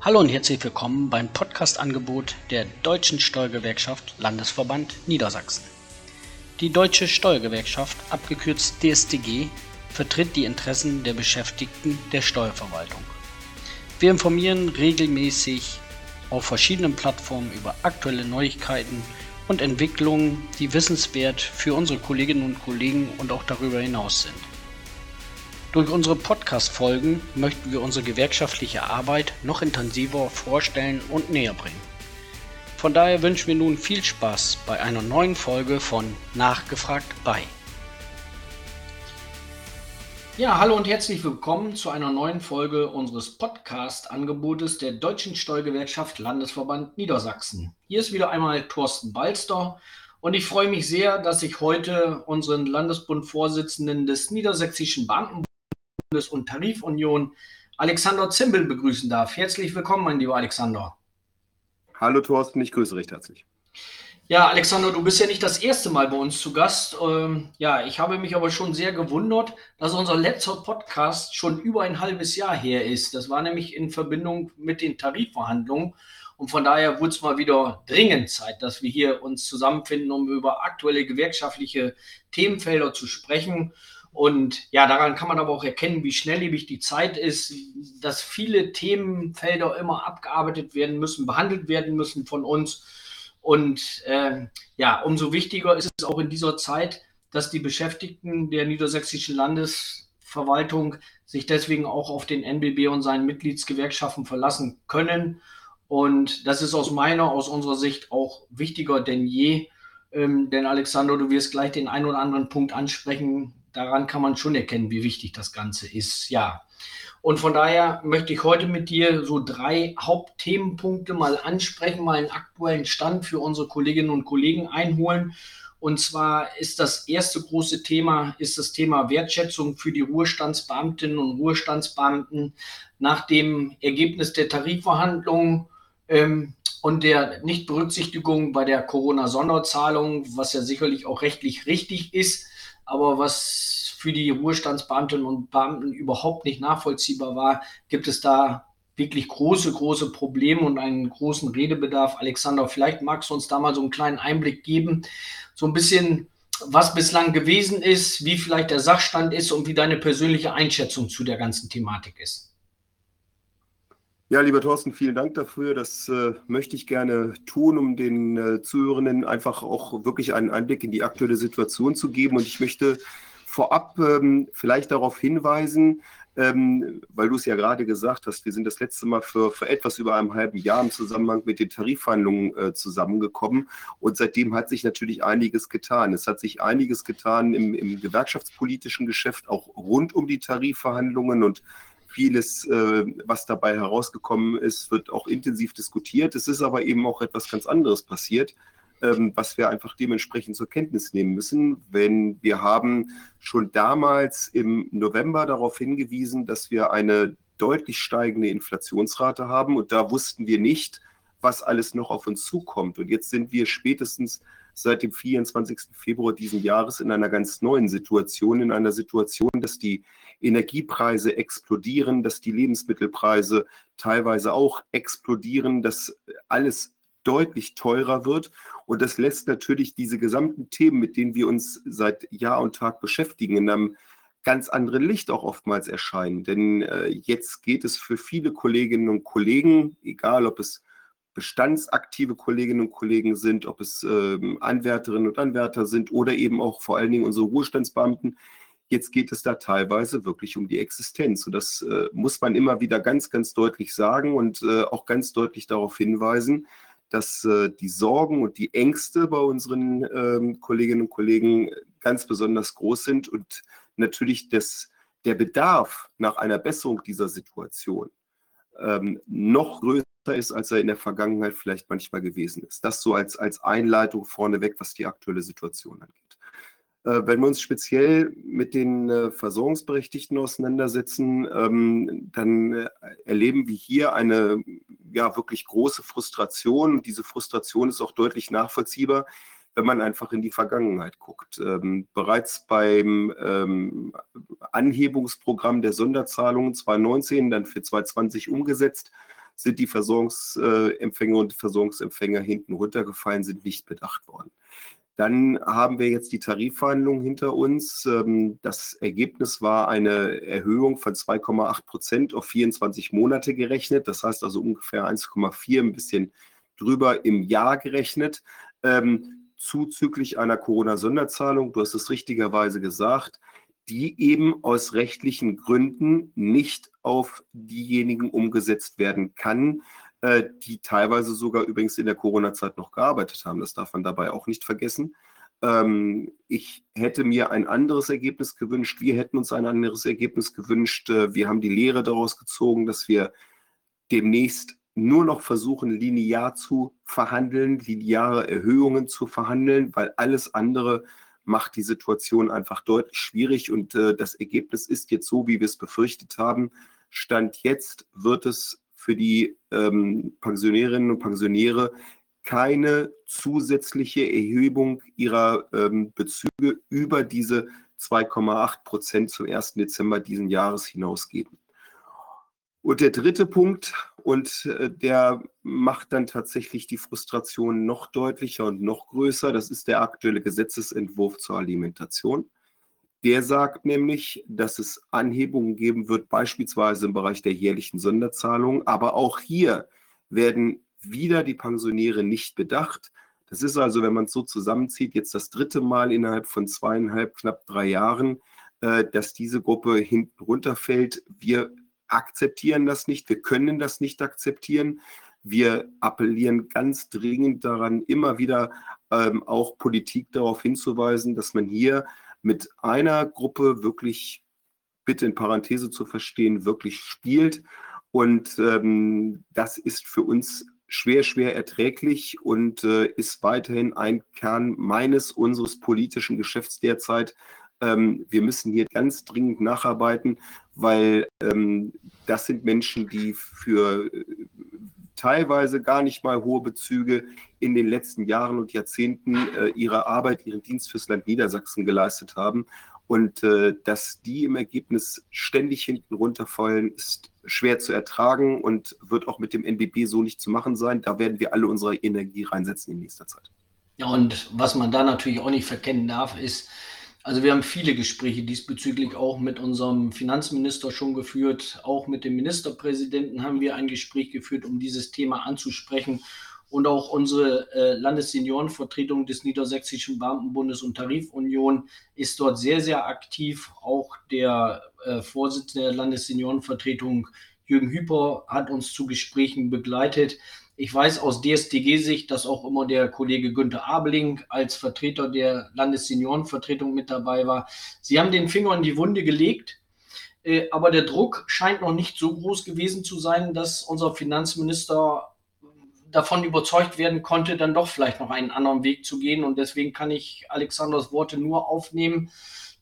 Hallo und herzlich willkommen beim Podcast-Angebot der Deutschen Steuergewerkschaft Landesverband Niedersachsen. Die Deutsche Steuergewerkschaft, abgekürzt DSTG, vertritt die Interessen der Beschäftigten der Steuerverwaltung. Wir informieren regelmäßig auf verschiedenen Plattformen über aktuelle Neuigkeiten und Entwicklungen, die wissenswert für unsere Kolleginnen und Kollegen und auch darüber hinaus sind. Durch unsere Podcast-Folgen möchten wir unsere gewerkschaftliche Arbeit noch intensiver vorstellen und näher bringen. Von daher wünschen wir nun viel Spaß bei einer neuen Folge von Nachgefragt bei. Ja, hallo und herzlich willkommen zu einer neuen Folge unseres Podcast-Angebotes der Deutschen Steuergewerkschaft Landesverband Niedersachsen. Hier ist wieder einmal Thorsten Balster und ich freue mich sehr, dass ich heute unseren Landesbund-Vorsitzenden des Niedersächsischen Beamten Bundes- und Tarifunion, Alexander Zimbel, begrüßen darf. Herzlich willkommen, mein lieber Alexander. Hallo Thorsten, ich grüße recht herzlich. Ja, Alexander, du bist ja nicht das erste Mal bei uns zu Gast. Ähm, ja, ich habe mich aber schon sehr gewundert, dass unser letzter Podcast schon über ein halbes Jahr her ist. Das war nämlich in Verbindung mit den Tarifverhandlungen. Und von daher wurde es mal wieder dringend Zeit, dass wir hier uns zusammenfinden, um über aktuelle gewerkschaftliche Themenfelder zu sprechen. Und ja, daran kann man aber auch erkennen, wie schnelllebig die Zeit ist, dass viele Themenfelder immer abgearbeitet werden müssen, behandelt werden müssen von uns. Und äh, ja, umso wichtiger ist es auch in dieser Zeit, dass die Beschäftigten der niedersächsischen Landesverwaltung sich deswegen auch auf den NBB und seinen Mitgliedsgewerkschaften verlassen können. Und das ist aus meiner, aus unserer Sicht auch wichtiger denn je. Ähm, denn Alexander, du wirst gleich den einen oder anderen Punkt ansprechen, daran kann man schon erkennen, wie wichtig das Ganze ist. Ja. Und von daher möchte ich heute mit dir so drei Hauptthemenpunkte mal ansprechen, mal einen aktuellen Stand für unsere Kolleginnen und Kollegen einholen. Und zwar ist das erste große Thema, ist das Thema Wertschätzung für die Ruhestandsbeamtinnen und Ruhestandsbeamten nach dem Ergebnis der Tarifverhandlungen ähm, und der Nichtberücksichtigung bei der Corona-Sonderzahlung, was ja sicherlich auch rechtlich richtig ist aber was für die Ruhestandsbeamtinnen und Beamten überhaupt nicht nachvollziehbar war, gibt es da wirklich große, große Probleme und einen großen Redebedarf. Alexander, vielleicht magst du uns da mal so einen kleinen Einblick geben, so ein bisschen, was bislang gewesen ist, wie vielleicht der Sachstand ist und wie deine persönliche Einschätzung zu der ganzen Thematik ist. Ja, lieber Thorsten, vielen Dank dafür. Das äh, möchte ich gerne tun, um den äh, Zuhörenden einfach auch wirklich einen Einblick in die aktuelle Situation zu geben. Und ich möchte vorab ähm, vielleicht darauf hinweisen, ähm, weil du es ja gerade gesagt hast, wir sind das letzte Mal für, für etwas über einem halben Jahr im Zusammenhang mit den Tarifverhandlungen äh, zusammengekommen. Und seitdem hat sich natürlich einiges getan. Es hat sich einiges getan im, im gewerkschaftspolitischen Geschäft, auch rund um die Tarifverhandlungen. Und Vieles, äh, was dabei herausgekommen ist, wird auch intensiv diskutiert. Es ist aber eben auch etwas ganz anderes passiert, ähm, was wir einfach dementsprechend zur Kenntnis nehmen müssen. Wenn wir haben schon damals im November darauf hingewiesen, dass wir eine deutlich steigende Inflationsrate haben und da wussten wir nicht, was alles noch auf uns zukommt. Und jetzt sind wir spätestens seit dem 24. Februar diesen Jahres in einer ganz neuen Situation, in einer Situation, dass die Energiepreise explodieren, dass die Lebensmittelpreise teilweise auch explodieren, dass alles deutlich teurer wird. Und das lässt natürlich diese gesamten Themen, mit denen wir uns seit Jahr und Tag beschäftigen, in einem ganz anderen Licht auch oftmals erscheinen. Denn äh, jetzt geht es für viele Kolleginnen und Kollegen, egal ob es bestandsaktive Kolleginnen und Kollegen sind, ob es äh, Anwärterinnen und Anwärter sind oder eben auch vor allen Dingen unsere Ruhestandsbeamten, Jetzt geht es da teilweise wirklich um die Existenz. Und das äh, muss man immer wieder ganz, ganz deutlich sagen und äh, auch ganz deutlich darauf hinweisen, dass äh, die Sorgen und die Ängste bei unseren ähm, Kolleginnen und Kollegen ganz besonders groß sind und natürlich das, der Bedarf nach einer Besserung dieser Situation ähm, noch größer ist, als er in der Vergangenheit vielleicht manchmal gewesen ist. Das so als, als Einleitung vorneweg, was die aktuelle Situation angeht. Äh, wenn wir uns speziell mit den äh, Versorgungsberechtigten auseinandersetzen, ähm, dann äh, erleben wir hier eine ja wirklich große Frustration. Diese Frustration ist auch deutlich nachvollziehbar, wenn man einfach in die Vergangenheit guckt. Ähm, bereits beim ähm, Anhebungsprogramm der Sonderzahlungen 2019, dann für 2020 umgesetzt, sind die Versorgungsempfänger und Versorgungsempfänger hinten runtergefallen, sind nicht bedacht worden. Dann haben wir jetzt die Tarifverhandlungen hinter uns. Ähm, das Ergebnis war eine Erhöhung von 2,8 Prozent auf 24 Monate gerechnet. Das heißt also ungefähr 1,4, ein bisschen drüber im Jahr gerechnet. Zuzüglich einer Corona-Sonderzahlung, du hast es richtigerweise gesagt, die eben aus rechtlichen Gründen nicht auf diejenigen umgesetzt werden kann, äh, die teilweise sogar übrigens in der Corona-Zeit noch gearbeitet haben. Das darf man dabei auch nicht vergessen. Ähm, ich hätte mir ein anderes Ergebnis gewünscht. Wir hätten uns ein anderes Ergebnis gewünscht. Äh, wir haben die Lehre daraus gezogen, dass wir demnächst nur noch versuchen, linear zu verhandeln, lineare Erhöhungen zu verhandeln, weil alles andere macht die Situation einfach deutlich schwierig. Und äh, das Ergebnis ist jetzt so, wie wir es befürchtet haben. Stand jetzt wird es für die ähm, Pensionärinnen und Pensionäre keine zusätzliche Erhebung ihrer ähm, Bezüge über diese 2,8 Prozent zum 1. Dezember diesen Jahres hinaus geben. Und der dritte Punkt, und äh, der macht dann tatsächlich die Frustration noch deutlicher und noch größer, das ist der aktuelle Gesetzesentwurf zur Alimentation. Der sagt nämlich, dass es Anhebungen geben wird, beispielsweise im Bereich der jährlichen Sonderzahlungen. Aber auch hier werden wieder die Pensionäre nicht bedacht. Das ist also, wenn man es so zusammenzieht, jetzt das dritte Mal innerhalb von zweieinhalb, knapp drei Jahren, äh, dass diese Gruppe hinten runterfällt. Wir akzeptieren das nicht, wir können das nicht akzeptieren. Wir appellieren ganz dringend daran, immer wieder ähm, auch Politik darauf hinzuweisen, dass man hier mit einer Gruppe wirklich, bitte in Parenthese zu verstehen, wirklich spielt. Und ähm, das ist für uns schwer, schwer erträglich und äh, ist weiterhin ein Kern meines, unseres politischen Geschäfts derzeit. Ähm, wir müssen hier ganz dringend nacharbeiten, weil ähm, das sind Menschen, die für äh, teilweise gar nicht mal hohe Bezüge in den letzten Jahren und Jahrzehnten äh, ihre Arbeit, ihren Dienst fürs Land Niedersachsen geleistet haben. Und äh, dass die im Ergebnis ständig hinten runterfallen, ist schwer zu ertragen und wird auch mit dem NBB so nicht zu machen sein. Da werden wir alle unsere Energie reinsetzen in nächster Zeit. Ja, und was man da natürlich auch nicht verkennen darf, ist, also wir haben viele Gespräche diesbezüglich auch mit unserem Finanzminister schon geführt. Auch mit dem Ministerpräsidenten haben wir ein Gespräch geführt, um dieses Thema anzusprechen. Und auch unsere äh, Landesseniorenvertretung des Niedersächsischen Beamtenbundes und Tarifunion ist dort sehr, sehr aktiv. Auch der äh, Vorsitzende der Landesseniorenvertretung Jürgen Hüper hat uns zu Gesprächen begleitet. Ich weiß aus DSTG-Sicht, dass auch immer der Kollege Günther Abeling als Vertreter der Landesseniorenvertretung mit dabei war. Sie haben den Finger in die Wunde gelegt, äh, aber der Druck scheint noch nicht so groß gewesen zu sein, dass unser Finanzminister davon überzeugt werden konnte, dann doch vielleicht noch einen anderen Weg zu gehen. Und deswegen kann ich Alexanders Worte nur aufnehmen,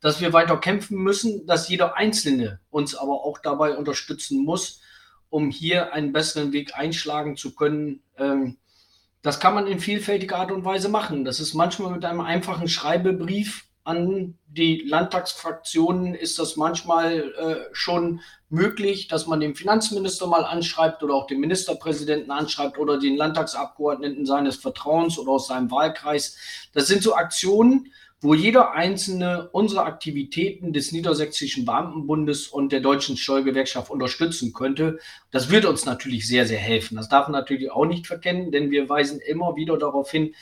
dass wir weiter kämpfen müssen, dass jeder Einzelne uns aber auch dabei unterstützen muss, um hier einen besseren Weg einschlagen zu können. Ähm, das kann man in vielfältiger Art und Weise machen. Das ist manchmal mit einem einfachen Schreibebrief an die Landtagsfraktionen ist das manchmal äh, schon möglich, dass man den Finanzminister mal anschreibt oder auch den Ministerpräsidenten anschreibt oder den Landtagsabgeordneten seines Vertrauens oder aus seinem Wahlkreis. Das sind so Aktionen, wo jeder einzelne unsere Aktivitäten des Niedersächsischen Beamtenbundes und der Deutschen Steuergewerkschaft unterstützen könnte. Das wird uns natürlich sehr, sehr helfen. Das darf man natürlich auch nicht verkennen, denn wir weisen immer wieder darauf hin,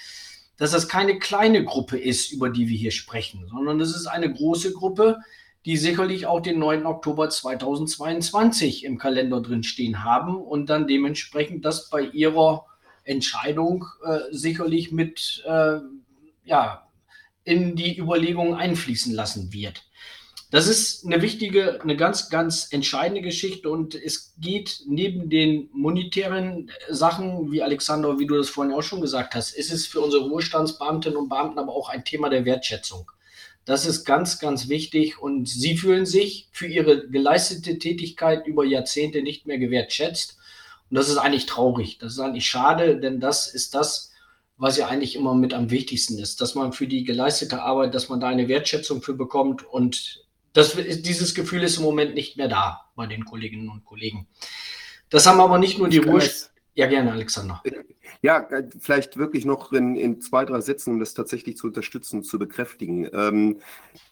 dass das keine kleine Gruppe ist, über die wir hier sprechen, sondern es ist eine große Gruppe, die sicherlich auch den 9. Oktober 2022 im Kalender drin stehen haben und dann dementsprechend das bei ihrer Entscheidung äh, sicherlich mit äh, ja, in die Überlegungen einfließen lassen wird. Das ist eine wichtige, eine ganz, ganz entscheidende Geschichte und es geht neben den monetären Sachen, wie Alexander, wie du das vorhin auch schon gesagt hast, ist es für unsere Ruhestandsbeamtinnen und Beamten aber auch ein Thema der Wertschätzung. Das ist ganz, ganz wichtig und sie fühlen sich für ihre geleistete Tätigkeit über Jahrzehnte nicht mehr gewertschätzt. Und das ist eigentlich traurig. Das ist eigentlich schade, denn das ist das, was ja eigentlich immer mit am wichtigsten ist, dass man für die geleistete Arbeit, dass man da eine Wertschätzung für bekommt und das, dieses Gefühl ist im Moment nicht mehr da bei den Kolleginnen und Kollegen. Das haben aber nicht nur die Ruhe. Ja, gerne, Alexander. Ja, äh, vielleicht wirklich noch in, in, zwei, drei Sätzen, um das tatsächlich zu unterstützen, zu bekräftigen. Ähm,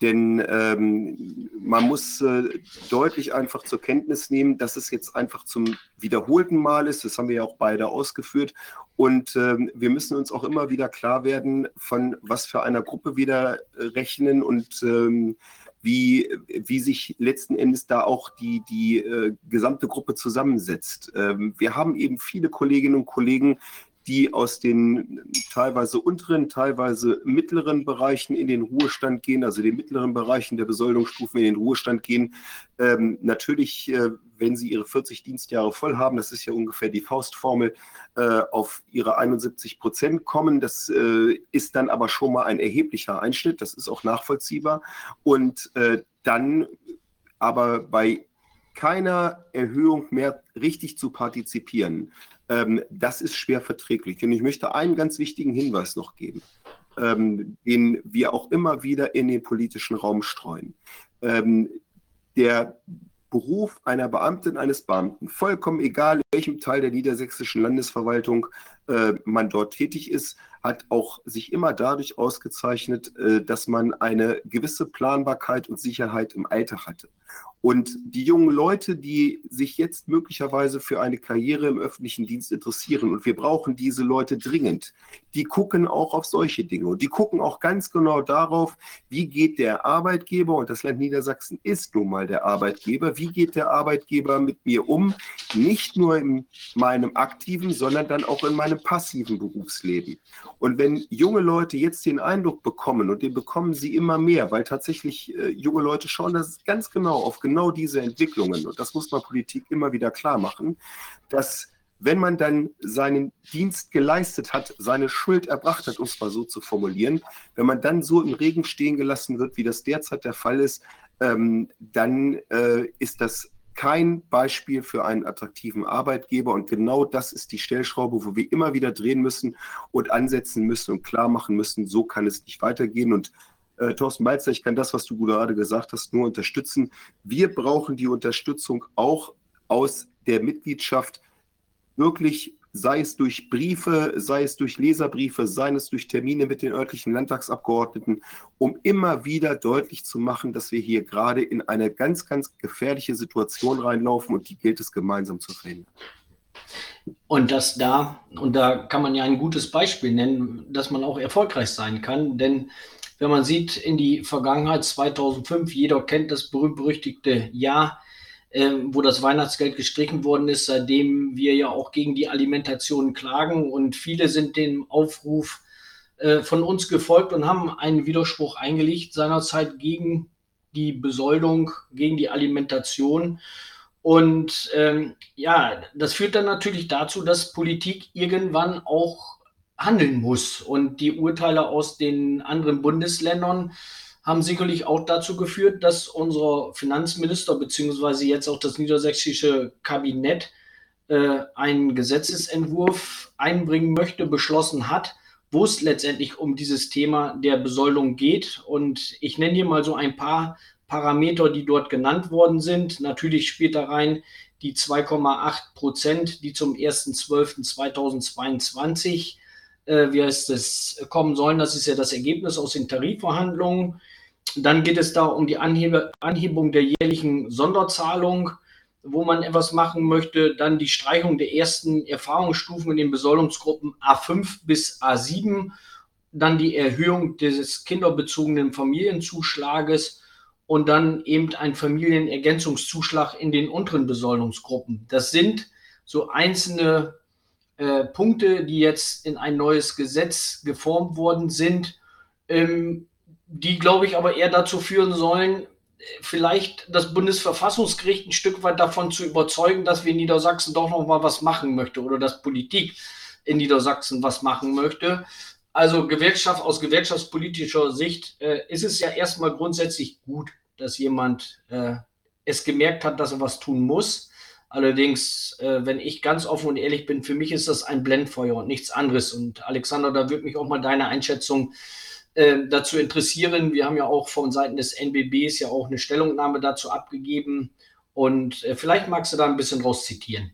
denn ähm, man muss äh, deutlich einfach zur Kenntnis nehmen, dass es jetzt einfach zum wiederholten Mal ist. Das haben wir ja auch beide ausgeführt. Und ähm, wir müssen uns auch immer wieder klar werden, von was für einer Gruppe wir da rechnen und ähm, wie, wie sich letzten Endes da auch die, die äh, gesamte Gruppe zusammensetzt. Ähm, wir haben eben viele Kolleginnen und Kollegen, die aus den teilweise unteren, teilweise mittleren Bereichen in den Ruhestand gehen, also den mittleren Bereichen der Besoldungsstufen in den Ruhestand gehen. Ähm, natürlich, äh, wenn sie ihre 40 Dienstjahre voll haben, das ist ja ungefähr die Faustformel, äh, auf ihre 71 Prozent kommen. Das äh, ist dann aber schon mal ein erheblicher Einschnitt, das ist auch nachvollziehbar. Und äh, dann aber bei keiner Erhöhung mehr richtig zu partizipieren, ähm, das ist schwer verträglich. Und ich möchte einen ganz wichtigen Hinweis noch geben, ähm, den wir auch immer wieder in den politischen Raum streuen. Ähm, der Beruf einer Beamtin, eines Beamten, vollkommen egal, in welchem Teil der niedersächsischen Landesverwaltung äh, man dort tätig ist, hat auch sich immer dadurch ausgezeichnet, äh, dass man eine gewisse Planbarkeit und Sicherheit im Alltag hatte. Und die jungen Leute, die sich jetzt möglicherweise für eine Karriere im öffentlichen Dienst interessieren, und wir brauchen diese Leute dringend, die gucken auch auf solche Dinge. Und die gucken auch ganz genau darauf, wie geht der Arbeitgeber, und das Land Niedersachsen ist nun mal der Arbeitgeber, wie geht der Arbeitgeber mit mir um, nicht nur in meinem aktiven, sondern dann auch in meinem passiven Berufsleben. Und wenn junge Leute jetzt den Eindruck bekommen, und den bekommen sie immer mehr, weil tatsächlich äh, junge Leute schauen das ganz genau auf genau diese Entwicklungen, und das muss man Politik immer wieder klar machen, dass wenn man dann seinen Dienst geleistet hat, seine Schuld erbracht hat, um es mal so zu formulieren, wenn man dann so im Regen stehen gelassen wird, wie das derzeit der Fall ist, ähm, dann äh, ist das kein Beispiel für einen attraktiven Arbeitgeber. Und genau das ist die Stellschraube, wo wir immer wieder drehen müssen und ansetzen müssen und klar machen müssen, so kann es nicht weitergehen. Und äh, Thorsten Balzer, ich kann das, was du gerade gesagt hast, nur unterstützen. Wir brauchen die Unterstützung auch aus der Mitgliedschaft wirklich sei es durch Briefe, sei es durch Leserbriefe, sei es durch Termine mit den örtlichen Landtagsabgeordneten, um immer wieder deutlich zu machen, dass wir hier gerade in eine ganz, ganz gefährliche Situation reinlaufen und die gilt es gemeinsam zu verhindern. Und dass da, und da kann man ja ein gutes Beispiel nennen, dass man auch erfolgreich sein kann, denn wenn man sieht in die Vergangenheit 2005, jeder kennt das berühmt-berüchtigte Jahr, ähm, wo das Weihnachtsgeld gestrichen worden ist, seitdem wir ja auch gegen die Alimentation klagen. Und viele sind dem Aufruf äh, von uns gefolgt und haben einen Widerspruch eingelegt seinerzeit gegen die Besoldung, gegen die Alimentation. Und ähm, ja, das führt dann natürlich dazu, dass Politik irgendwann auch handeln muss. Und die Urteile aus den anderen Bundesländern haben sicherlich auch dazu geführt, dass unser Finanzminister beziehungsweise jetzt auch das niedersächsische Kabinett äh, einen Gesetzesentwurf einbringen möchte, beschlossen hat, wo es letztendlich um dieses Thema der Besoldung geht. Und ich nenne hier mal so ein paar Parameter, die dort genannt worden sind. Natürlich spielt da rein die 2,8 Prozent, die zum 1.12.2022 äh, wie heißt es, kommen sollen. Das ist ja das Ergebnis aus den Tarifverhandlungen. Dann geht es da um die Anhebe, Anhebung der jährlichen Sonderzahlung, wo man etwas machen möchte. Dann die Streichung der ersten Erfahrungsstufen in den Besoldungsgruppen A5 bis A7. Dann die Erhöhung des kinderbezogenen Familienzuschlages und dann eben ein Familienergänzungszuschlag in den unteren Besoldungsgruppen. Das sind so einzelne äh, Punkte, die jetzt in ein neues Gesetz geformt worden sind. Ähm, die, glaube ich, aber eher dazu führen sollen, vielleicht das Bundesverfassungsgericht ein Stück weit davon zu überzeugen, dass wir in Niedersachsen doch noch mal was machen möchte oder dass Politik in Niedersachsen was machen möchte. Also Gewerkschaft aus gewerkschaftspolitischer Sicht äh, ist es ja erstmal grundsätzlich gut, dass jemand äh, es gemerkt hat, dass er was tun muss. Allerdings, äh, wenn ich ganz offen und ehrlich bin, für mich ist das ein Blendfeuer und nichts anderes. Und Alexander, da würde mich auch mal deine Einschätzung äh, dazu interessieren. Wir haben ja auch von Seiten des NBBs ja auch eine Stellungnahme dazu abgegeben. Und äh, vielleicht magst du da ein bisschen raus zitieren.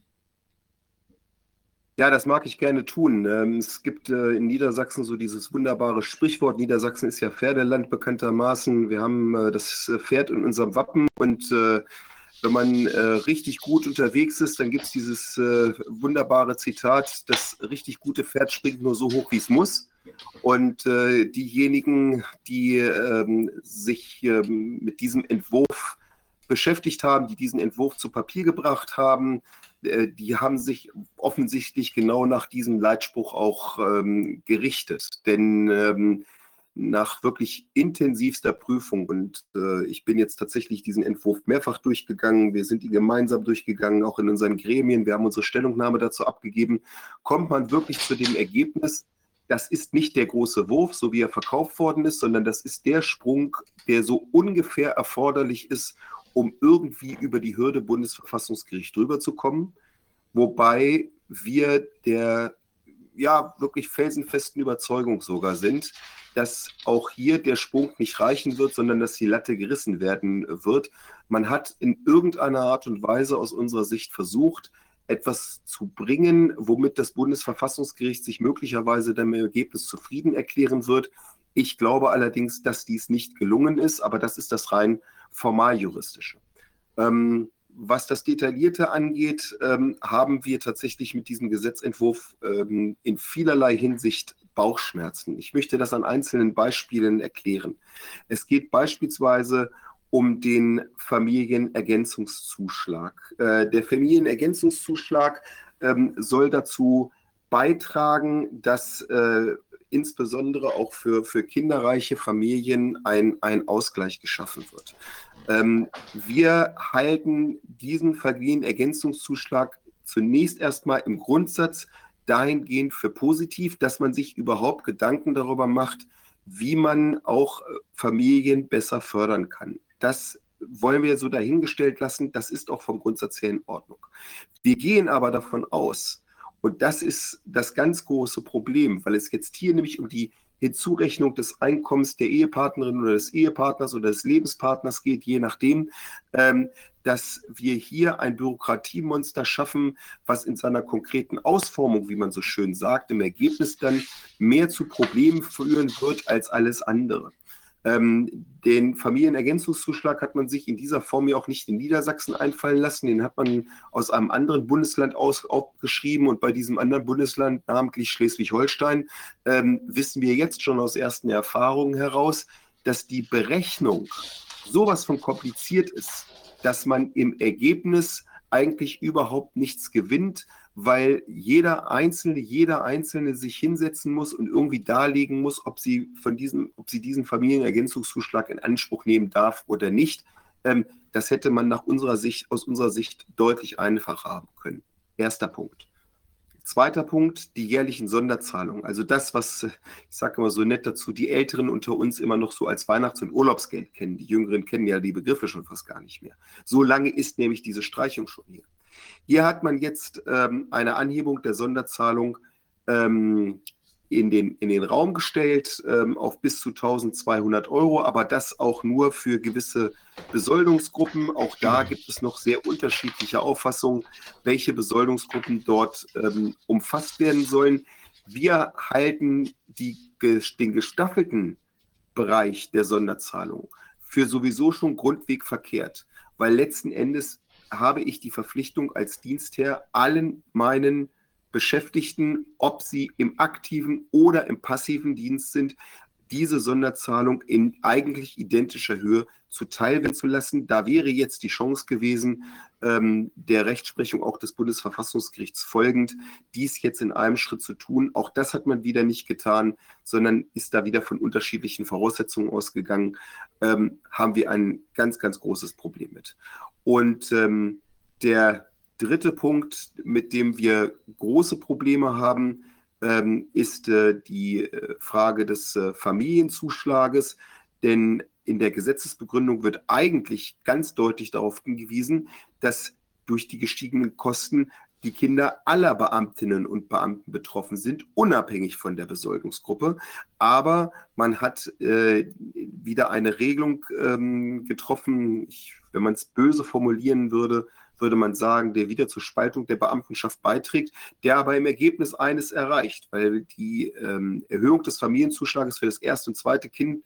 Ja, das mag ich gerne tun. Ähm, es gibt äh, in Niedersachsen so dieses wunderbare Sprichwort. Niedersachsen ist ja Pferdeland bekanntermaßen. Wir haben äh, das äh, Pferd in unserem Wappen und wenn man richtig gut unterwegs ist, dann gibt es dieses wunderbare Zitat, das richtig gute Pferd springt nur so hoch, wie es muss. Und diejenigen, die ähm, sich ähm, mit diesem Entwurf beschäftigt haben, die diesen Entwurf zu Papier gebracht haben, äh, die haben sich offensichtlich genau nach diesem Leitspruch auch ähm, gerichtet. Denn ähm, nach wirklich intensivster Prüfung, und äh, ich bin jetzt tatsächlich diesen Entwurf mehrfach durchgegangen, wir sind ihn gemeinsam durchgegangen, auch in unseren Gremien, wir haben unsere Stellungnahme dazu abgegeben, kommt man wirklich zu dem Ergebnis, das ist nicht der große Wurf, so wie er verkauft worden ist, sondern das ist der Sprung, der so ungefähr erforderlich ist, um irgendwie über die Hürde Bundesverfassungsgericht rüberzukommen, wobei wir der ja wirklich felsenfesten Überzeugung sogar sind, dass auch hier der Sprung nicht reichen wird, sondern dass die Latte gerissen werden wird. Man hat in irgendeiner Art und Weise aus unserer Sicht versucht, etwas zu bringen, womit das Bundesverfassungsgericht sich möglicherweise im Ergebnis zufrieden erklären wird. Ich glaube allerdings, dass dies nicht gelungen ist, aber das ist das rein formaljuristische. Ähm, was das Detaillierte angeht, ähm, haben wir tatsächlich mit diesem Gesetzentwurf ähm, in vielerlei Hinsicht Bauchschmerzen. Ich möchte das an einzelnen Beispielen erklären. Es geht beispielsweise um den Familienergänzungszuschlag. Äh, der Familienergänzungszuschlag ähm, soll dazu beitragen, dass äh, insbesondere auch für, für kinderreiche Familien ein, ein Ausgleich geschaffen wird. Ähm, wir halten diesen Familienergänzungszuschlag zunächst erstmal im Grundsatz dahingehend für positiv, dass man sich überhaupt Gedanken darüber macht, wie man auch äh, Familien besser fördern kann. Das wollen wir so dahingestellt lassen. Das ist auch vom Grundsatz her in Ordnung. Wir gehen aber davon aus, und das ist das ganz große Problem, weil es jetzt hier nämlich um die Hinzurechnung des Einkommens der Ehepartnerin oder des Ehepartners oder des Lebenspartners geht, je nachdem, ähm, dass wir hier ein Bürokratiemonster schaffen, was in seiner konkreten Ausformung, wie man so schön sagt, im Ergebnis dann mehr zu Problemen führen wird als alles andere. Ähm, den Familienergänzungszuschlag hat man sich in dieser Form ja auch nicht in Niedersachsen einfallen lassen. Den hat man aus einem anderen Bundesland aus aufgeschrieben und bei diesem anderen Bundesland, namentlich Schleswig-Holstein, ähm, wissen wir jetzt schon aus ersten Erfahrungen heraus, dass die Berechnung sowas von kompliziert ist, dass man im Ergebnis eigentlich überhaupt nichts gewinnt, weil jeder Einzelne, jeder Einzelne sich hinsetzen muss und irgendwie darlegen muss, ob sie von diesem, ob sie diesen Familienergänzungszuschlag in Anspruch nehmen darf oder nicht. Ähm, das hätte man nach unserer Sicht, aus unserer Sicht deutlich einfacher haben können. Erster Punkt. Zweiter Punkt, die jährlichen Sonderzahlungen. Also das, was, ich sage immer so nett dazu, die Älteren unter uns immer noch so als Weihnachts- und Urlaubsgeld kennen. Die Jüngeren kennen ja die Begriffe schon fast gar nicht mehr. So lange ist nämlich diese Streichung schon hier. Hier hat man jetzt ähm, eine Anhebung der Sonderzahlung ähm, in, den, in den Raum gestellt ähm, auf bis zu 1200 Euro, aber das auch nur für gewisse Besoldungsgruppen. Auch da gibt es noch sehr unterschiedliche Auffassungen, welche Besoldungsgruppen dort ähm, umfasst werden sollen. Wir halten die, den gestaffelten Bereich der Sonderzahlung für sowieso schon grundweg verkehrt, weil letzten Endes habe ich die Verpflichtung als Dienstherr allen meinen Beschäftigten, ob sie im aktiven oder im passiven Dienst sind, diese Sonderzahlung in eigentlich identischer Höhe zuteilwerden zu lassen. Da wäre jetzt die Chance gewesen, ähm, der Rechtsprechung auch des Bundesverfassungsgerichts folgend, dies jetzt in einem Schritt zu tun. Auch das hat man wieder nicht getan, sondern ist da wieder von unterschiedlichen Voraussetzungen ausgegangen. Ähm, haben wir ein ganz, ganz großes Problem mit. Und ähm, der dritte Punkt, mit dem wir große Probleme haben, ähm, ist äh, die äh, Frage des äh, Familienzuschlages. Denn in der Gesetzesbegründung wird eigentlich ganz deutlich darauf hingewiesen, dass durch die gestiegenen Kosten die Kinder aller Beamtinnen und Beamten betroffen sind, unabhängig von der Besoldungsgruppe. Aber man hat äh, wieder eine Regelung ähm, getroffen, ich, wenn man es böse formulieren würde, würde man sagen, der wieder zur Spaltung der Beamtenschaft beiträgt, der aber im Ergebnis eines erreicht, weil die ähm, Erhöhung des Familienzuschlages für das erste und zweite Kind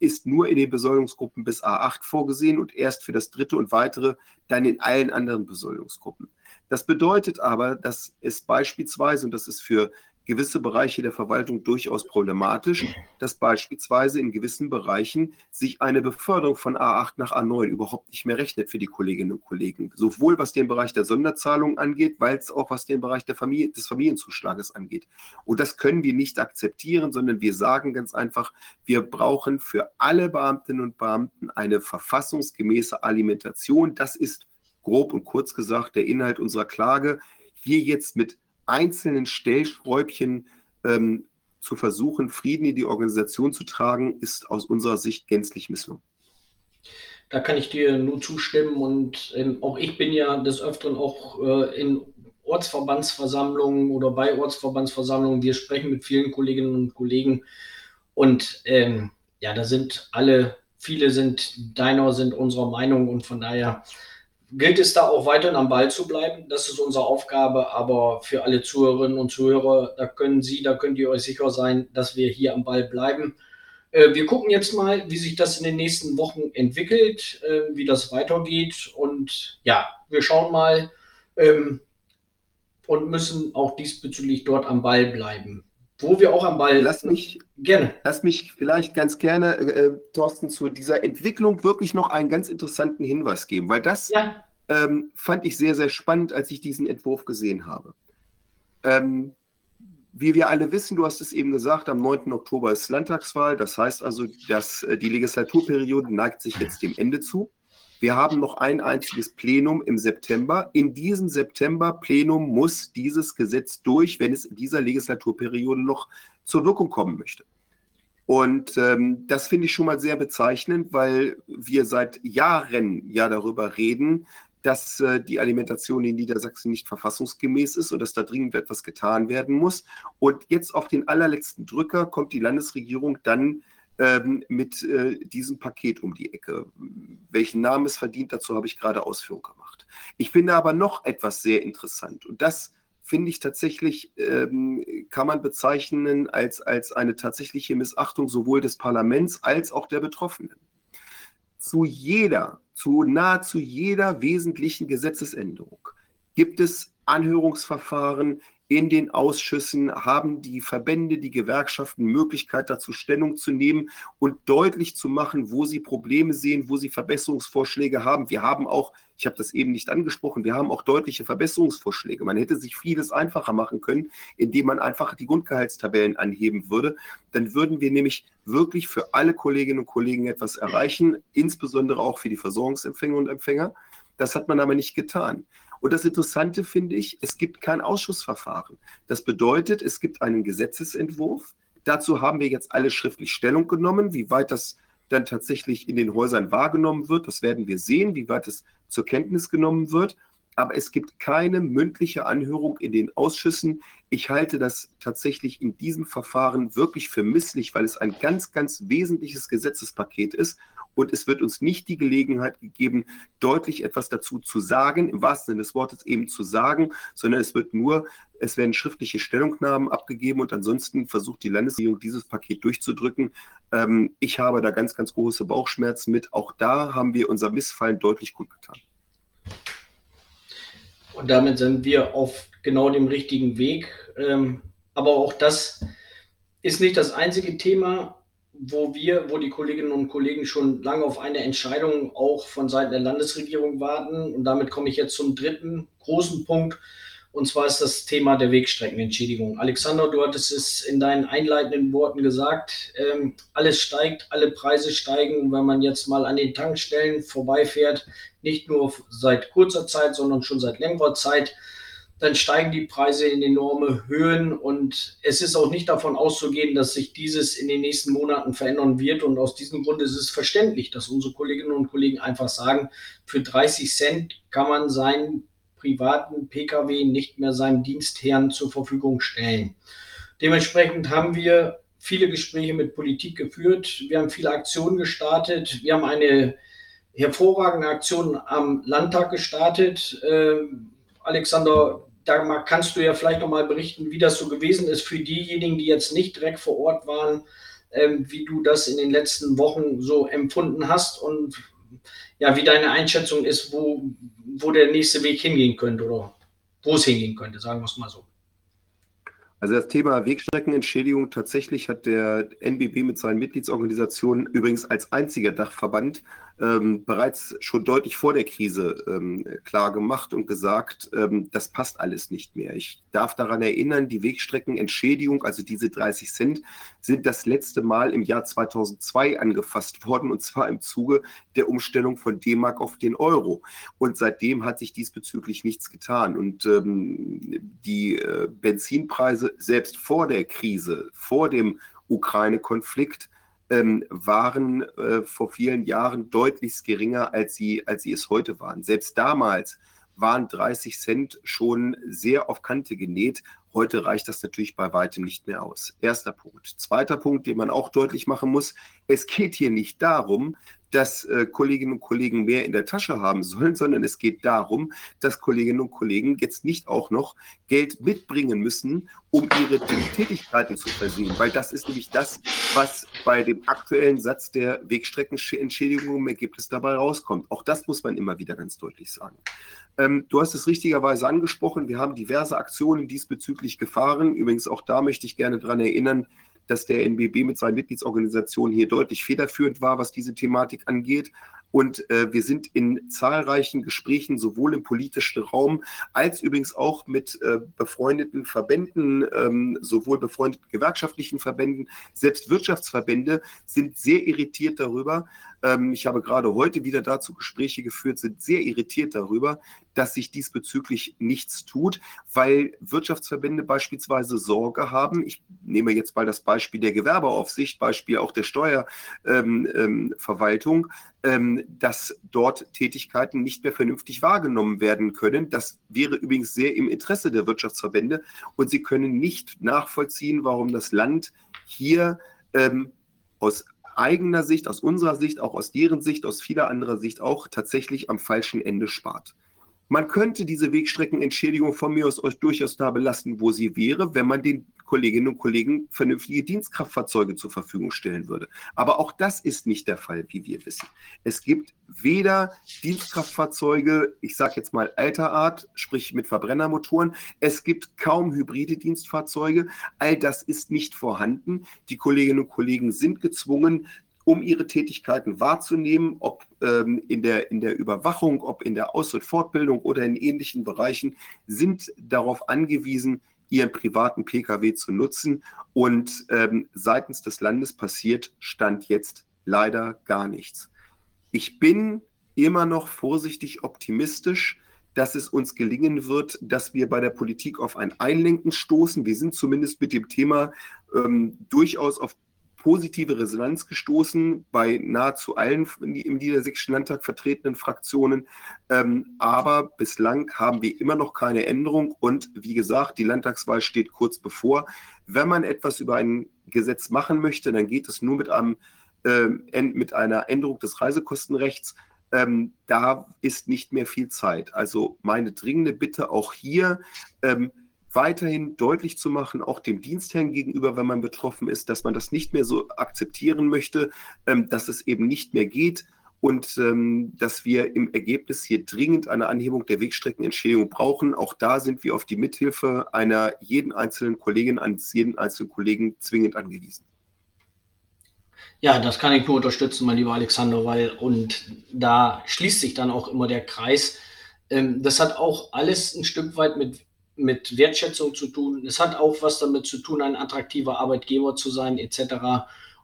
ist nur in den Besoldungsgruppen bis A8 vorgesehen und erst für das dritte und weitere dann in allen anderen Besoldungsgruppen. Das bedeutet aber, dass es beispielsweise, und das ist für gewisse Bereiche der Verwaltung durchaus problematisch, dass beispielsweise in gewissen Bereichen sich eine Beförderung von A8 nach A9 überhaupt nicht mehr rechnet für die Kolleginnen und Kollegen. Sowohl was den Bereich der Sonderzahlungen angeht, als auch was den Bereich Familie, des Familienzuschlages angeht. Und das können wir nicht akzeptieren, sondern wir sagen ganz einfach, wir brauchen für alle Beamtinnen und Beamten eine verfassungsgemäße Alimentation. Das ist grob und kurz gesagt der Inhalt unserer Klage. Hier jetzt mit einzelnen Stellschräubchen ähm, zu versuchen, Frieden in die Organisation zu tragen, ist aus unserer Sicht gänzlich misslungen. Da kann ich dir nur zustimmen und ähm, auch ich bin ja des Öfteren auch äh, in Ortsverbandsversammlungen oder bei Ortsverbandsversammlungen. Wir sprechen mit vielen Kolleginnen und Kollegen und ähm, ja, da sind alle, viele sind deiner, sind unserer Meinung und von daher gilt es da auch weiterhin am Ball zu bleiben. Das ist unsere Aufgabe. Aber für alle Zuhörerinnen und Zuhörer, da können Sie, da könnt ihr euch sicher sein, dass wir hier am Ball bleiben. Äh, wir gucken jetzt mal, wie sich das in den nächsten Wochen entwickelt, äh, wie das weitergeht. Und ja, wir schauen mal ähm, und müssen auch diesbezüglich dort am Ball bleiben wo wir auch am Ball. Lass mich gerne. Lass mich vielleicht ganz gerne, äh, Thorsten, zu dieser Entwicklung wirklich noch einen ganz interessanten Hinweis geben, weil das ja. ähm, fand ich sehr, sehr spannend, als ich diesen Entwurf gesehen habe. Ähm, wie wir alle wissen, du hast es eben gesagt, am 9. Oktober ist Landtagswahl. Das heißt also, dass äh, die Legislaturperiode neigt sich jetzt dem Ende zu. Wir haben noch ein einziges Plenum im September. In diesem September-Plenum muss dieses Gesetz durch, wenn es in dieser Legislaturperiode noch zur Wirkung kommen möchte. Und ähm, das finde ich schon mal sehr bezeichnend, weil wir seit Jahren ja darüber reden, dass äh, die Alimentation in Niedersachsen nicht verfassungsgemäß ist und dass da dringend etwas getan werden muss. Und jetzt auf den allerletzten Drücker kommt die Landesregierung dann ähm, mit äh, diesem Paket um die Ecke. Welchen Namen es verdient, dazu habe ich gerade Ausführung gemacht. Ich finde aber noch etwas sehr interessant und das finde ich tatsächlich, ähm, kann man bezeichnen als, als eine tatsächliche Missachtung sowohl des Parlaments als auch der Betroffenen. Zu jeder, zu nahezu jeder wesentlichen Gesetzesänderung gibt es Anhörungsverfahren, in den Ausschüssen haben die Verbände, die Gewerkschaften Möglichkeit dazu Stellung zu nehmen und deutlich zu machen, wo sie Probleme sehen, wo sie Verbesserungsvorschläge haben. Wir haben auch, ich habe das eben nicht angesprochen, wir haben auch deutliche Verbesserungsvorschläge. Man hätte sich vieles einfacher machen können, indem man einfach die Grundgehaltstabellen anheben würde. Dann würden wir nämlich wirklich für alle Kolleginnen und Kollegen etwas erreichen, insbesondere auch für die Versorgungsempfänger und Empfänger. Das hat man aber nicht getan. Und das Interessante finde ich, es gibt kein Ausschussverfahren. Das bedeutet, es gibt einen Gesetzesentwurf. Dazu haben wir jetzt alle schriftlich Stellung genommen. Wie weit das dann tatsächlich in den Häusern wahrgenommen wird, das werden wir sehen, wie weit es zur Kenntnis genommen wird. Aber es gibt keine mündliche Anhörung in den Ausschüssen. Ich halte das tatsächlich in diesem Verfahren wirklich für misslich, weil es ein ganz, ganz wesentliches Gesetzespaket ist und es wird uns nicht die Gelegenheit gegeben, deutlich etwas dazu zu sagen, im wahrsten Sinne des Wortes eben zu sagen, sondern es wird nur, es werden schriftliche Stellungnahmen abgegeben und ansonsten versucht die Landesregierung dieses Paket durchzudrücken. Ähm, ich habe da ganz, ganz große Bauchschmerzen mit. Auch da haben wir unser Missfallen deutlich kundgetan. Und damit sind wir auf genau dem richtigen Weg. Ähm, aber auch das ist nicht das einzige Thema, wo wir, wo die Kolleginnen und Kollegen schon lange auf eine Entscheidung auch von Seiten der Landesregierung warten. Und damit komme ich jetzt zum dritten großen Punkt. Und zwar ist das Thema der Wegstreckenentschädigung. Alexander, du hattest es in deinen einleitenden Worten gesagt. Ähm, alles steigt, alle Preise steigen. Und wenn man jetzt mal an den Tankstellen vorbeifährt, nicht nur seit kurzer Zeit, sondern schon seit längerer Zeit, dann steigen die Preise in enorme Höhen und es ist auch nicht davon auszugehen, dass sich dieses in den nächsten Monaten verändern wird. Und aus diesem Grund ist es verständlich, dass unsere Kolleginnen und Kollegen einfach sagen, für 30 Cent kann man seinen privaten Pkw nicht mehr seinem Dienstherrn zur Verfügung stellen. Dementsprechend haben wir viele Gespräche mit Politik geführt. Wir haben viele Aktionen gestartet. Wir haben eine hervorragende Aktion am Landtag gestartet. Äh, Alexander, da kannst du ja vielleicht noch mal berichten, wie das so gewesen ist für diejenigen, die jetzt nicht direkt vor Ort waren, ähm, wie du das in den letzten Wochen so empfunden hast und ja, wie deine Einschätzung ist, wo, wo der nächste Weg hingehen könnte oder wo es hingehen könnte, sagen wir es mal so. Also das Thema Wegstreckenentschädigung, tatsächlich hat der NBB mit seinen Mitgliedsorganisationen übrigens als einziger Dachverband ähm, bereits schon deutlich vor der Krise ähm, klar gemacht und gesagt, ähm, das passt alles nicht mehr. Ich darf daran erinnern, die Wegstreckenentschädigung, also diese 30 Cent, sind das letzte Mal im Jahr 2002 angefasst worden und zwar im Zuge der Umstellung von D-Mark auf den Euro. Und seitdem hat sich diesbezüglich nichts getan. Und ähm, die äh, Benzinpreise selbst vor der Krise, vor dem Ukraine-Konflikt, ähm, waren äh, vor vielen Jahren deutlich geringer, als sie, als sie es heute waren. Selbst damals waren 30 Cent schon sehr auf Kante genäht. Heute reicht das natürlich bei weitem nicht mehr aus. Erster Punkt. Zweiter Punkt, den man auch deutlich machen muss. Es geht hier nicht darum, dass äh, Kolleginnen und Kollegen mehr in der Tasche haben sollen, sondern es geht darum, dass Kolleginnen und Kollegen jetzt nicht auch noch Geld mitbringen müssen, um ihre Tätigkeiten zu versehen. Weil das ist nämlich das, was bei dem aktuellen Satz der Wegstreckenentschädigung im Ergebnis dabei rauskommt. Auch das muss man immer wieder ganz deutlich sagen. Ähm, du hast es richtigerweise angesprochen. Wir haben diverse Aktionen diesbezüglich gefahren. Übrigens auch da möchte ich gerne daran erinnern, dass der NBB mit seinen Mitgliedsorganisationen hier deutlich federführend war, was diese Thematik angeht. Und äh, wir sind in zahlreichen Gesprächen sowohl im politischen Raum als übrigens auch mit äh, befreundeten Verbänden, ähm, sowohl befreundeten gewerkschaftlichen Verbänden, selbst Wirtschaftsverbände sind sehr irritiert darüber. Ähm, ich habe gerade heute wieder dazu Gespräche geführt, sind sehr irritiert darüber, dass sich diesbezüglich nichts tut, weil Wirtschaftsverbände beispielsweise Sorge haben. Ich nehme jetzt mal das Beispiel der Gewerbeaufsicht, Beispiel auch der Steuerverwaltung. Ähm, ähm, dass dort Tätigkeiten nicht mehr vernünftig wahrgenommen werden können. Das wäre übrigens sehr im Interesse der Wirtschaftsverbände und sie können nicht nachvollziehen, warum das Land hier ähm, aus eigener Sicht, aus unserer Sicht, auch aus deren Sicht, aus vieler anderer Sicht auch tatsächlich am falschen Ende spart. Man könnte diese Wegstreckenentschädigung von mir aus durchaus da belassen, wo sie wäre, wenn man den Kolleginnen und Kollegen vernünftige Dienstkraftfahrzeuge zur Verfügung stellen würde. Aber auch das ist nicht der Fall, wie wir wissen. Es gibt weder Dienstkraftfahrzeuge, ich sage jetzt mal alter Art, sprich mit Verbrennermotoren, es gibt kaum hybride Dienstfahrzeuge. All das ist nicht vorhanden. Die Kolleginnen und Kollegen sind gezwungen, um ihre Tätigkeiten wahrzunehmen, ob ähm, in, der, in der Überwachung, ob in der Aus- und Fortbildung oder in ähnlichen Bereichen, sind darauf angewiesen, ihren privaten Pkw zu nutzen. Und ähm, seitens des Landes passiert Stand jetzt leider gar nichts. Ich bin immer noch vorsichtig optimistisch, dass es uns gelingen wird, dass wir bei der Politik auf ein Einlenken stoßen. Wir sind zumindest mit dem Thema ähm, durchaus auf positive Resonanz gestoßen bei nahezu allen im Niedersächsischen Landtag vertretenen Fraktionen. Ähm, aber bislang haben wir immer noch keine Änderung. Und wie gesagt, die Landtagswahl steht kurz bevor. Wenn man etwas über ein Gesetz machen möchte, dann geht es nur mit, einem, äh, mit einer Änderung des Reisekostenrechts. Ähm, da ist nicht mehr viel Zeit. Also meine dringende Bitte auch hier, ähm, weiterhin deutlich zu machen, auch dem Dienstherrn gegenüber, wenn man betroffen ist, dass man das nicht mehr so akzeptieren möchte, ähm, dass es eben nicht mehr geht und ähm, dass wir im Ergebnis hier dringend eine Anhebung der Wegstreckenentschädigung brauchen. Auch da sind wir auf die Mithilfe einer jeden einzelnen Kollegin, eines jeden einzelnen Kollegen zwingend angewiesen. Ja, das kann ich nur unterstützen, mein lieber Alexander, weil und da schließt sich dann auch immer der Kreis. Ähm, das hat auch alles ein Stück weit mit mit Wertschätzung zu tun. Es hat auch was damit zu tun, ein attraktiver Arbeitgeber zu sein, etc.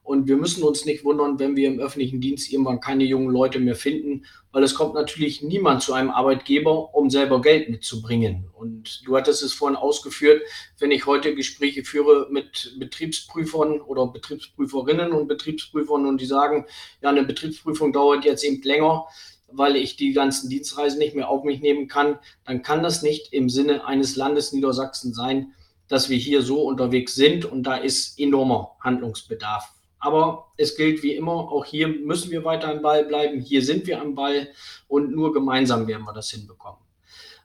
Und wir müssen uns nicht wundern, wenn wir im öffentlichen Dienst irgendwann keine jungen Leute mehr finden, weil es kommt natürlich niemand zu einem Arbeitgeber, um selber Geld mitzubringen. Und du hattest es vorhin ausgeführt, wenn ich heute Gespräche führe mit Betriebsprüfern oder Betriebsprüferinnen und Betriebsprüfern und die sagen, ja, eine Betriebsprüfung dauert jetzt eben länger, weil ich die ganzen Dienstreisen nicht mehr auf mich nehmen kann, dann kann das nicht im Sinne eines Landes Niedersachsen sein, dass wir hier so unterwegs sind und da ist enormer Handlungsbedarf. Aber es gilt wie immer, auch hier müssen wir weiter am Ball bleiben. Hier sind wir am Ball und nur gemeinsam werden wir das hinbekommen.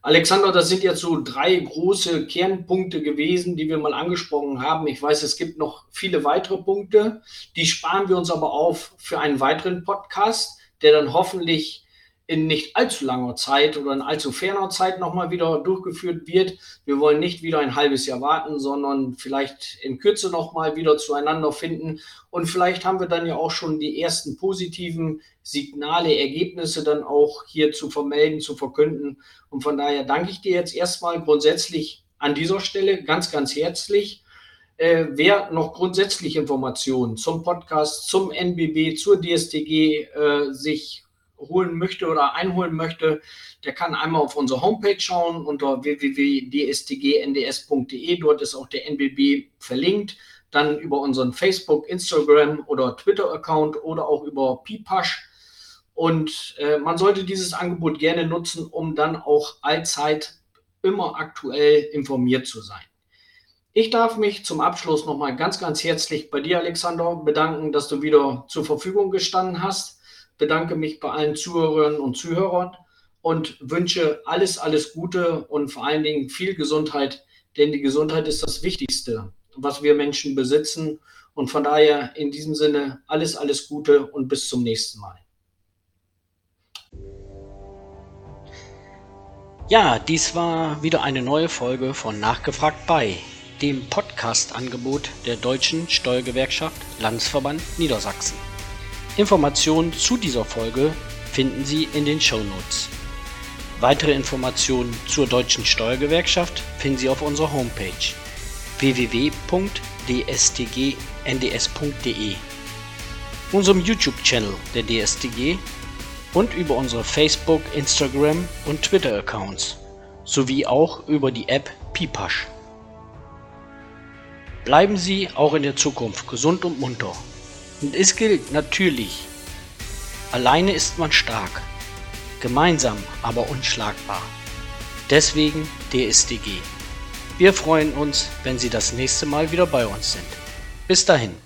Alexander, das sind jetzt so drei große Kernpunkte gewesen, die wir mal angesprochen haben. Ich weiß, es gibt noch viele weitere Punkte. Die sparen wir uns aber auf für einen weiteren Podcast, der dann hoffentlich in nicht allzu langer Zeit oder in allzu ferner Zeit nochmal wieder durchgeführt wird. Wir wollen nicht wieder ein halbes Jahr warten, sondern vielleicht in Kürze nochmal wieder zueinander finden. Und vielleicht haben wir dann ja auch schon die ersten positiven Signale, Ergebnisse dann auch hier zu vermelden, zu verkünden. Und von daher danke ich dir jetzt erstmal grundsätzlich an dieser Stelle ganz, ganz herzlich. Äh, wer noch grundsätzlich Informationen zum Podcast, zum NBB, zur DSTG äh, sich holen möchte oder einholen möchte, der kann einmal auf unsere Homepage schauen unter www.dstgnds.de. Dort ist auch der NBB verlinkt. Dann über unseren Facebook, Instagram oder Twitter-Account oder auch über Pipasch. Und äh, man sollte dieses Angebot gerne nutzen, um dann auch allzeit immer aktuell informiert zu sein. Ich darf mich zum Abschluss nochmal ganz, ganz herzlich bei dir, Alexander, bedanken, dass du wieder zur Verfügung gestanden hast bedanke mich bei allen Zuhörerinnen und Zuhörern und wünsche alles, alles Gute und vor allen Dingen viel Gesundheit, denn die Gesundheit ist das Wichtigste, was wir Menschen besitzen. Und von daher in diesem Sinne alles, alles Gute und bis zum nächsten Mal. Ja, dies war wieder eine neue Folge von Nachgefragt bei, dem Podcast-Angebot der Deutschen Steuergewerkschaft Landesverband Niedersachsen. Informationen zu dieser Folge finden Sie in den Show Notes. Weitere Informationen zur Deutschen Steuergewerkschaft finden Sie auf unserer Homepage www.dstgnds.de, unserem YouTube-Channel der DSTG und über unsere Facebook, Instagram und Twitter-Accounts sowie auch über die App Pipasch. Bleiben Sie auch in der Zukunft gesund und munter. Und es gilt natürlich, alleine ist man stark, gemeinsam aber unschlagbar. Deswegen DSDG. Wir freuen uns, wenn Sie das nächste Mal wieder bei uns sind. Bis dahin.